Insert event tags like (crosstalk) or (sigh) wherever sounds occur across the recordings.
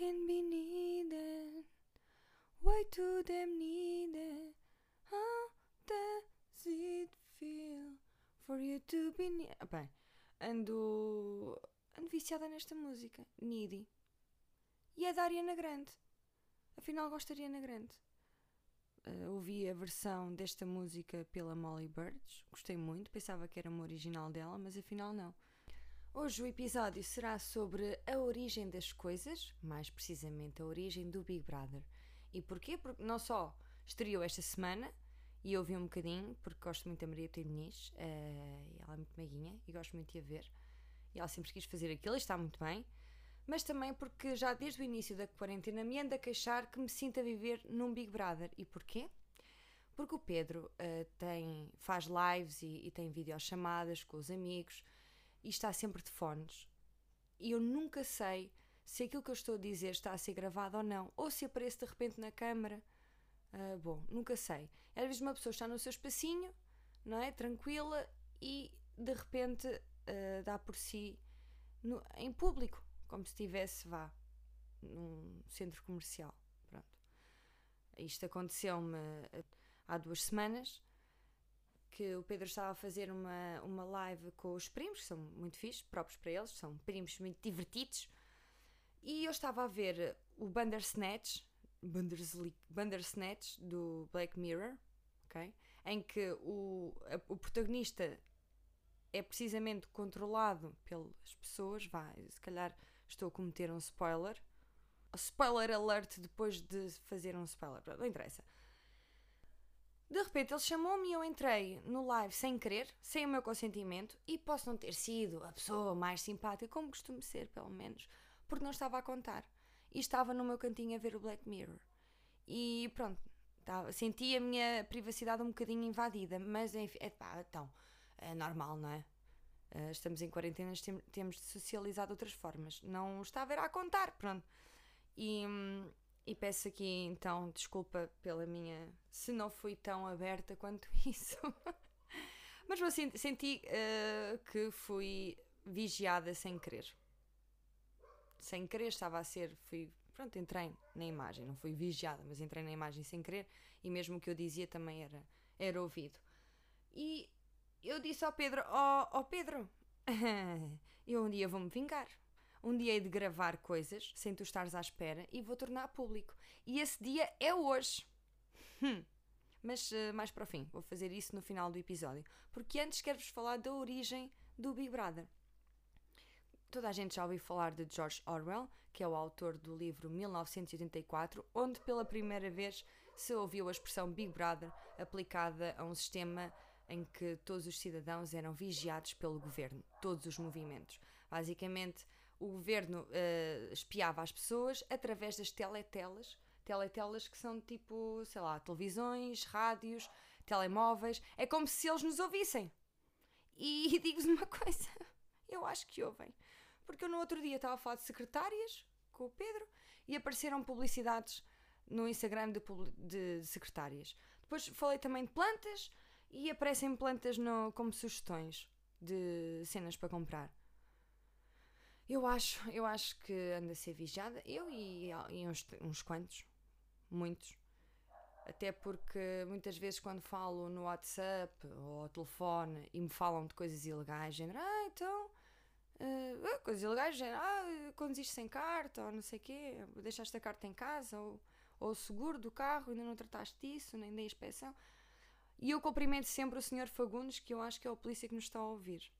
Can be needed. Why do them need it? How does it feel for you to be? Ah, Bem, ando, ando viciada nesta música, Needy. E é da Ariana Grande. Afinal, gosto da Ariana Grande. Uh, ouvi a versão desta música pela Molly Birds, gostei muito, pensava que era uma original dela, mas afinal não. Hoje o episódio será sobre a origem das coisas, mais precisamente a origem do Big Brother. E porquê? Porque não só estreou esta semana e eu vi um bocadinho, porque gosto muito da Maria. Muniz, uh, ela é muito meiguinha e gosto muito de a ver. E ela sempre quis fazer aquilo e está muito bem. Mas também porque já desde o início da quarentena me anda a queixar que me sinto a viver num Big Brother. E porquê? Porque o Pedro uh, tem, faz lives e, e tem videochamadas com os amigos e está sempre de fones. E eu nunca sei se aquilo que eu estou a dizer está a ser gravado ou não, ou se aparece de repente na câmara. Uh, bom, nunca sei. Às vezes uma pessoa está no seu espacinho, não é? Tranquila e de repente uh, dá por si no, em público, como se estivesse, vá, num centro comercial. Pronto. Isto aconteceu-me há duas semanas que o Pedro estava a fazer uma, uma live com os primos, que são muito fixos, próprios para eles, são primos muito divertidos. E eu estava a ver o Bandersnatch, Bandersnatch do Black Mirror, okay? em que o, a, o protagonista é precisamente controlado pelas pessoas. Vá, se calhar estou a cometer um spoiler. Spoiler alert depois de fazer um spoiler, não interessa. De repente ele chamou-me e eu entrei no live sem querer, sem o meu consentimento, e posso não ter sido a pessoa mais simpática, como costumo ser, pelo menos, porque não estava a contar. E estava no meu cantinho a ver o Black Mirror. E pronto, estava, senti a minha privacidade um bocadinho invadida, mas enfim, é, pá, então, é normal, não é? Uh, estamos em quarentena, tem, temos de socializar de outras formas. Não está a contar, pronto. E. E peço aqui então desculpa pela minha. se não fui tão aberta quanto (laughs) isso. Mas eu senti, senti uh, que fui vigiada sem querer. Sem querer estava a ser. Fui, pronto, entrei na imagem. Não fui vigiada, mas entrei na imagem sem querer. E mesmo o que eu dizia também era, era ouvido. E eu disse ao Pedro: Ó oh, oh Pedro, (laughs) eu um dia vou-me vingar. Um dia hei de gravar coisas sem tu estares à espera e vou tornar público. E esse dia é hoje. Hum. Mas uh, mais para o fim, vou fazer isso no final do episódio. Porque antes quero-vos falar da origem do Big Brother. Toda a gente já ouviu falar de George Orwell, que é o autor do livro 1984, onde pela primeira vez se ouviu a expressão Big Brother aplicada a um sistema em que todos os cidadãos eram vigiados pelo governo, todos os movimentos. Basicamente, o governo uh, espiava as pessoas através das teletelas, teletelas que são tipo, sei lá, televisões, rádios, telemóveis. É como se eles nos ouvissem. E (laughs) digo-vos uma coisa, eu acho que ouvem. Porque eu no outro dia estava a falar de secretárias com o Pedro e apareceram publicidades no Instagram de, de, de secretárias. Depois falei também de plantas e aparecem plantas no, como sugestões de cenas para comprar. Eu acho, eu acho que anda a ser vigiada, eu e, e uns, uns quantos, muitos. Até porque muitas vezes quando falo no WhatsApp ou ao telefone e me falam de coisas ilegais, género, ah, então, uh, coisas ilegais, género, ah, conduziste sem carta, ou não sei o quê, deixaste a carta em casa, ou, ou o seguro do carro, ainda não trataste disso, nem da inspeção. E eu cumprimento sempre o Sr. Fagundes, que eu acho que é o polícia que nos está a ouvir.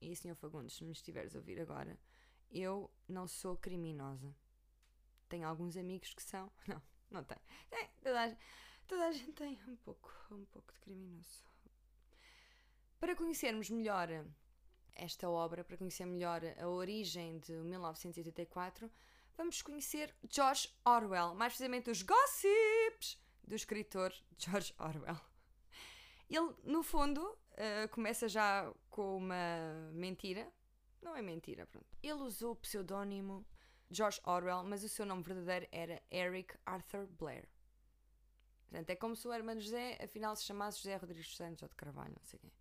E, Sr. Fagundes, se me estiveres a ouvir agora, eu não sou criminosa. Tenho alguns amigos que são. (laughs) Não, não tenho. Tem, toda, a, toda a gente tem um pouco, um pouco de criminoso. Para conhecermos melhor esta obra, para conhecer melhor a origem de 1984, vamos conhecer George Orwell, mais precisamente os gossips do escritor (laughs) George Orwell. Ele, no fundo, uh, começa já com uma mentira, não é mentira, pronto. Ele usou o pseudónimo George Orwell, mas o seu nome verdadeiro era Eric Arthur Blair. Portanto, é como se o irmão José, afinal, se chamasse José Rodrigues Santos ou de Carvalho, não sei quem.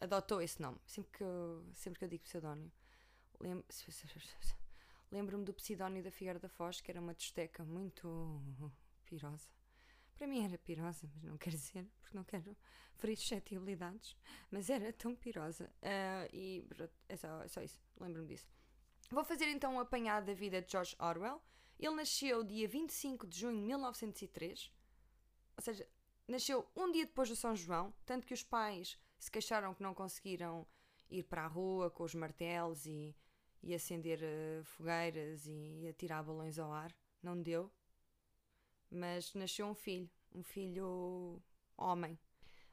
Adotou esse nome. Sempre que eu, sempre que eu digo pseudónimo, Lembro-me do Psidónio da Figueira da Foz, que era uma tosteca muito pirosa. Para mim era pirosa, mas não quero dizer, porque não quero ferir suscetibilidades. Mas era tão pirosa. Uh, e é só, é só isso, lembro-me disso. Vou fazer então um apanhado da vida de George Orwell. Ele nasceu dia 25 de junho de 1903, ou seja, nasceu um dia depois do São João, tanto que os pais se queixaram que não conseguiram ir para a rua com os martelos e, e acender uh, fogueiras e atirar balões ao ar. Não deu. Mas nasceu um filho, um filho homem.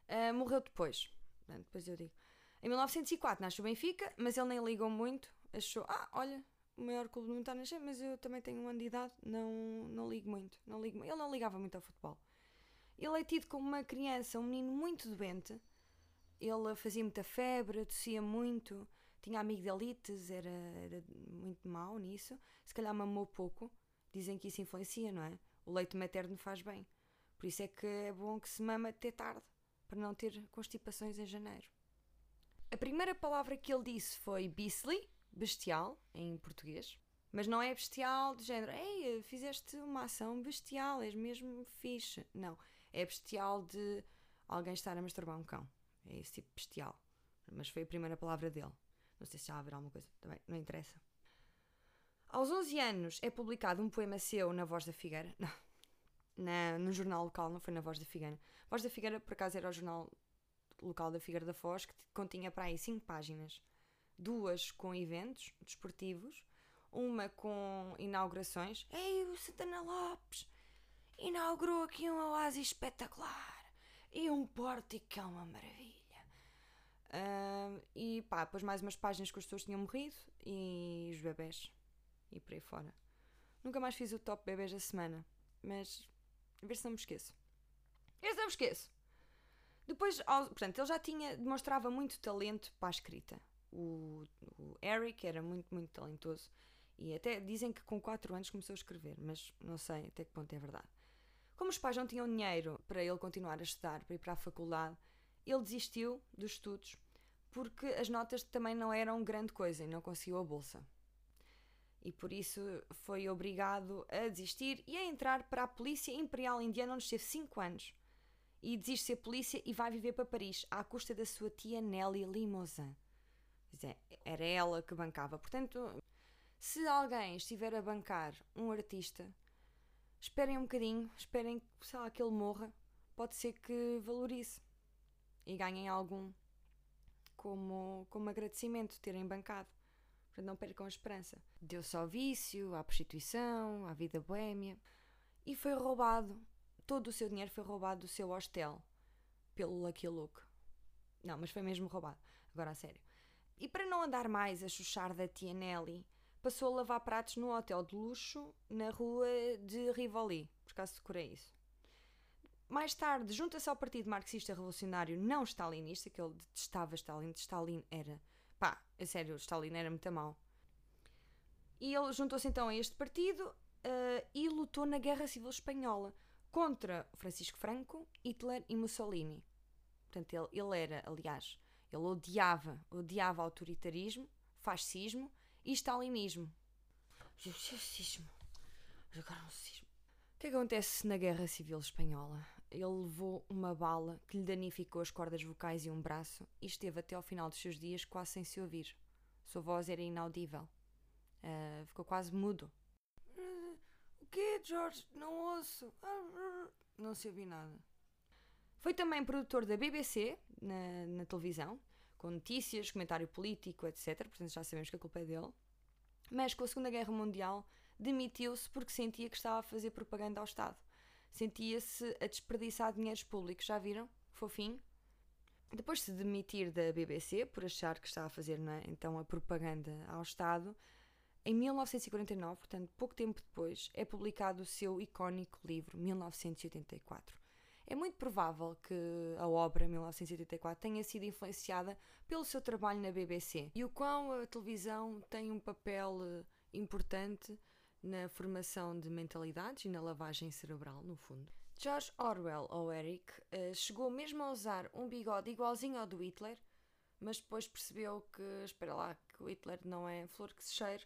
Uh, morreu depois. Depois eu digo. Em 1904 nasce o Benfica, mas ele nem ligou muito. Achou, ah, olha, o maior clube do mundo está a nascer, mas eu também tenho um ano de idade, não, não ligo muito. Não ligo, ele não ligava muito ao futebol. Ele é tido como uma criança, um menino muito doente. Ele fazia muita febre, tossia muito, tinha amigdalites, era, era muito mau nisso. Se calhar mamou pouco. Dizem que isso influencia, não é? O leite materno faz bem. Por isso é que é bom que se mama até tarde, para não ter constipações em janeiro. A primeira palavra que ele disse foi beastly, bestial, em português. Mas não é bestial de género, ei, fizeste uma ação bestial, és mesmo fixe. Não, é bestial de alguém estar a masturbar um cão. É esse tipo bestial. Mas foi a primeira palavra dele. Não sei se já haverá alguma coisa, também, não interessa. Aos 11 anos é publicado um poema seu na Voz da Figueira. (laughs) Não, na, no jornal local, não foi na Voz da Figueira. Voz da Figueira, por acaso, era o jornal local da Figueira da Foz, que continha para aí 5 páginas. Duas com eventos desportivos, uma com inaugurações. Ei, o Santana Lopes inaugurou aqui um oásis espetacular e um pórtico que é uma maravilha. Uh, e pá, depois mais umas páginas que as pessoas tinham morrido e os bebés e por aí fora. Nunca mais fiz o top bebês da semana, mas a ver se não me esqueço. A ver se não me esqueço. Depois, portanto, ele já tinha, demonstrava muito talento para a escrita. O, o Eric era muito, muito talentoso e até dizem que com 4 anos começou a escrever, mas não sei até que ponto é verdade. Como os pais não tinham dinheiro para ele continuar a estudar, para ir para a faculdade, ele desistiu dos estudos porque as notas também não eram grande coisa e não conseguiu a bolsa e por isso foi obrigado a desistir e a entrar para a Polícia Imperial Indiana, onde esteve 5 anos. E desiste de ser polícia e vai viver para Paris, à custa da sua tia Nelly Limousin. Era ela que bancava. Portanto, se alguém estiver a bancar um artista, esperem um bocadinho, esperem sei lá, que ele morra. Pode ser que valorize e ganhem algum como, como agradecimento terem bancado para não percam a esperança. Deu-se ao vício, à prostituição, à vida boêmia e foi roubado. Todo o seu dinheiro foi roubado do seu hostel pelo Lucky Luke. Não, mas foi mesmo roubado. Agora a sério. E para não andar mais a chuchar da tia Nelly, passou a lavar pratos num hotel de luxo na rua de Rivoli. Por acaso decorei isso. Mais tarde, junta-se ao Partido Marxista Revolucionário Não Stalinista, que ele detestava Stalin. Stalin era a sério, Stalin era muito mal. E ele juntou-se então a este partido uh, e lutou na Guerra Civil Espanhola contra Francisco Franco, Hitler e Mussolini. Portanto, ele, ele era, aliás, ele odiava, odiava autoritarismo, fascismo e stalinismo. Fascismo. O que acontece na Guerra Civil Espanhola? Ele levou uma bala que lhe danificou as cordas vocais e um braço e esteve até ao final dos seus dias quase sem se ouvir. Sua voz era inaudível. Uh, ficou quase mudo. O que, George? Não ouço. Não se ouviu nada. Foi também produtor da BBC na, na televisão, com notícias, comentário político, etc. Portanto, já sabemos que a culpa é dele. Mas com a Segunda Guerra Mundial demitiu-se porque sentia que estava a fazer propaganda ao Estado sentia-se a desperdiçar dinheiros públicos. Já viram? Fofinho. Depois de se demitir da BBC por achar que estava a fazer é? então a propaganda ao Estado, em 1949, portanto pouco tempo depois, é publicado o seu icónico livro 1984. É muito provável que a obra 1984 tenha sido influenciada pelo seu trabalho na BBC e o quão a televisão tem um papel eh, importante na formação de mentalidades e na lavagem cerebral, no fundo. George Orwell, ou Eric, eh, chegou mesmo a usar um bigode igualzinho ao do Hitler, mas depois percebeu que, espera lá, que o Hitler não é flor que se cheire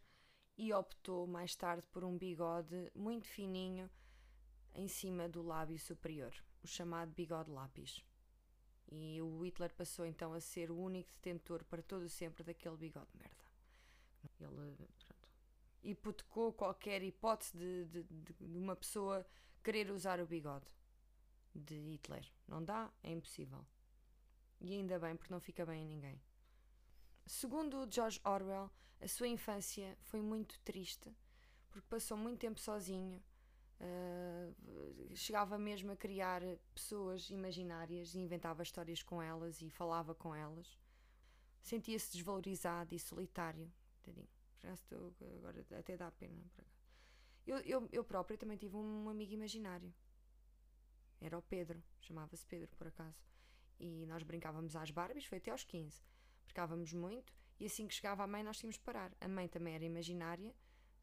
e optou mais tarde por um bigode muito fininho em cima do lábio superior, o chamado bigode lápis. E o Hitler passou então a ser o único detentor para todo sempre daquele bigode de merda. Ele hipotecou qualquer hipótese de, de, de uma pessoa querer usar o bigode de Hitler. Não dá, é impossível. E ainda bem, porque não fica bem a ninguém. Segundo George Orwell, a sua infância foi muito triste, porque passou muito tempo sozinho. Uh, chegava mesmo a criar pessoas imaginárias e inventava histórias com elas e falava com elas. Sentia-se desvalorizado e solitário. Tadinho. Estou, agora até dá pena. Eu, eu, eu própria também tive um amigo imaginário. Era o Pedro, chamava-se Pedro por acaso. E nós brincávamos às Barbies, foi até aos 15. Brincávamos muito e assim que chegava a mãe nós tínhamos de parar. A mãe também era imaginária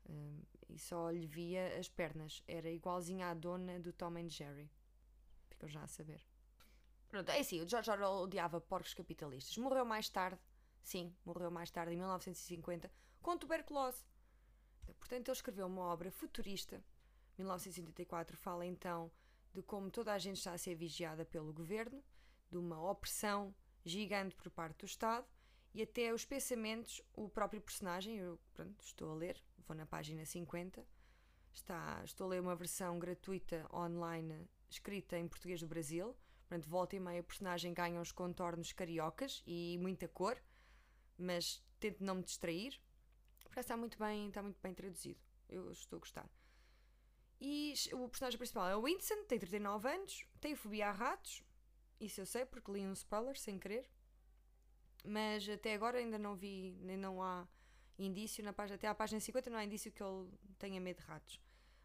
um, e só lhe via as pernas. Era igualzinha à dona do Tom and Jerry. Ficam já a saber. Pronto, é assim, o George Orwell odiava porcos capitalistas. Morreu mais tarde, sim, morreu mais tarde, em 1950, com tuberculose. Portanto, ele escreveu uma obra futurista. 1984 fala então de como toda a gente está a ser vigiada pelo governo, de uma opressão gigante por parte do Estado e até os pensamentos, o próprio personagem, eu pronto, estou a ler, vou na página 50, está, estou a ler uma versão gratuita online escrita em português do Brasil, portanto, volta e meia o personagem ganha uns contornos cariocas e muita cor, mas tento não me distrair, parece está muito bem, está muito bem traduzido, eu estou a gostar. E o personagem principal é o Winston, tem 39 anos, tem fobia a ratos, isso eu sei porque li um spoiler sem querer. Mas até agora ainda não vi, nem não há indício na página, até à página 50 não há indício que ele tenha medo de ratos.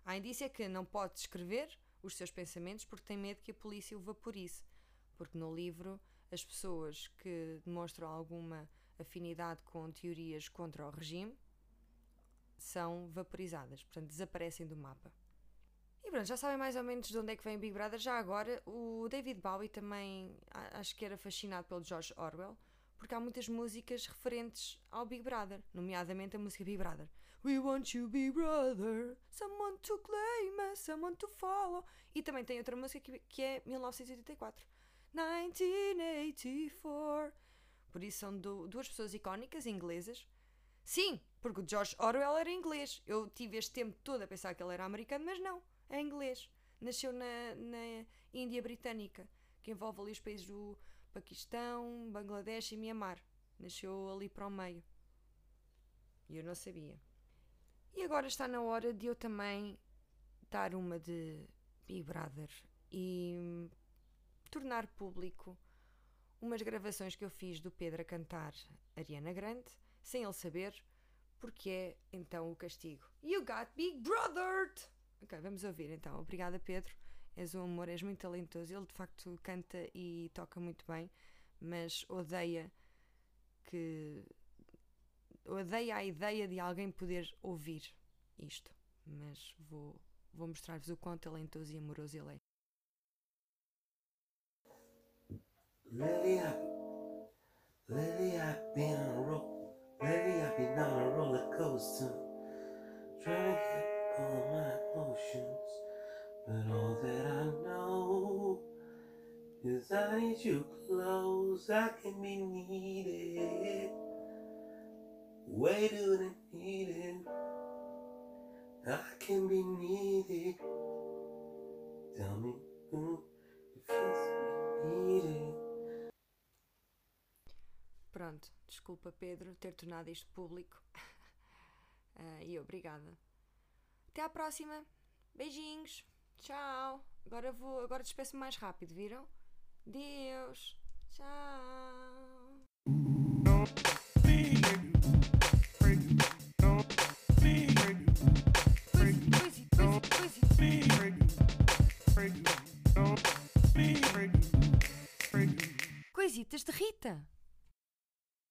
Há indício é que não pode escrever os seus pensamentos porque tem medo que a polícia o vaporize. Porque no livro as pessoas que demonstram alguma afinidade com teorias contra o regime são vaporizadas, portanto desaparecem do mapa. E pronto, já sabem mais ou menos de onde é que vem Big Brother. Já agora, o David Bowie também acho que era fascinado pelo George Orwell, porque há muitas músicas referentes ao Big Brother, nomeadamente a música Big Brother. We want you, Big Brother, someone to claim someone to follow. E também tem outra música que, que é 1984. 1984. Por isso são do, duas pessoas icónicas inglesas. Sim, porque o George Orwell era inglês. Eu tive este tempo todo a pensar que ele era americano, mas não é inglês. Nasceu na, na Índia Britânica, que envolve ali os países do Paquistão, Bangladesh e Myanmar. Nasceu ali para o meio. E eu não sabia. E agora está na hora de eu também dar uma de Big Brother e hum, tornar público umas gravações que eu fiz do Pedro a cantar Ariana Grande, sem ele saber, porque é então o castigo. You got Big Brothered! Ok, vamos ouvir então. Obrigada, Pedro. És um amor, és muito talentoso. Ele de facto canta e toca muito bem, mas odeia que. odeia a ideia de alguém poder ouvir isto. Mas vou, vou mostrar-vos o quão talentoso e amoroso ele é. Lately lately I've been lately I've been on a roller coaster, trying to get all my emotions, but all that I know is I need you close. I can be needed, way than needed. I can be needed. Tell me Pronto, desculpa Pedro ter tornado isto público. Uh, (laughs) e obrigada. Até à próxima. Beijinhos. Tchau. Agora vou, agora despeço-me mais rápido, viram? Deus. Tchau. Coisitas de Rita.